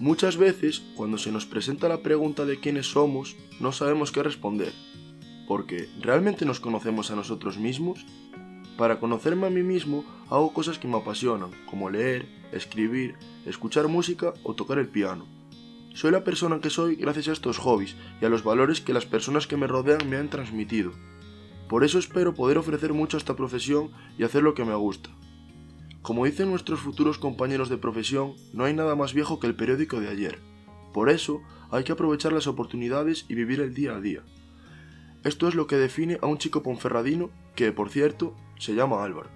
Muchas veces, cuando se nos presenta la pregunta de quiénes somos, no sabemos qué responder, porque ¿realmente nos conocemos a nosotros mismos? Para conocerme a mí mismo hago cosas que me apasionan, como leer, escribir, escuchar música o tocar el piano. Soy la persona que soy gracias a estos hobbies y a los valores que las personas que me rodean me han transmitido. Por eso espero poder ofrecer mucho a esta profesión y hacer lo que me gusta. Como dicen nuestros futuros compañeros de profesión, no hay nada más viejo que el periódico de ayer. Por eso hay que aprovechar las oportunidades y vivir el día a día. Esto es lo que define a un chico ponferradino que, por cierto, se llama Álvaro.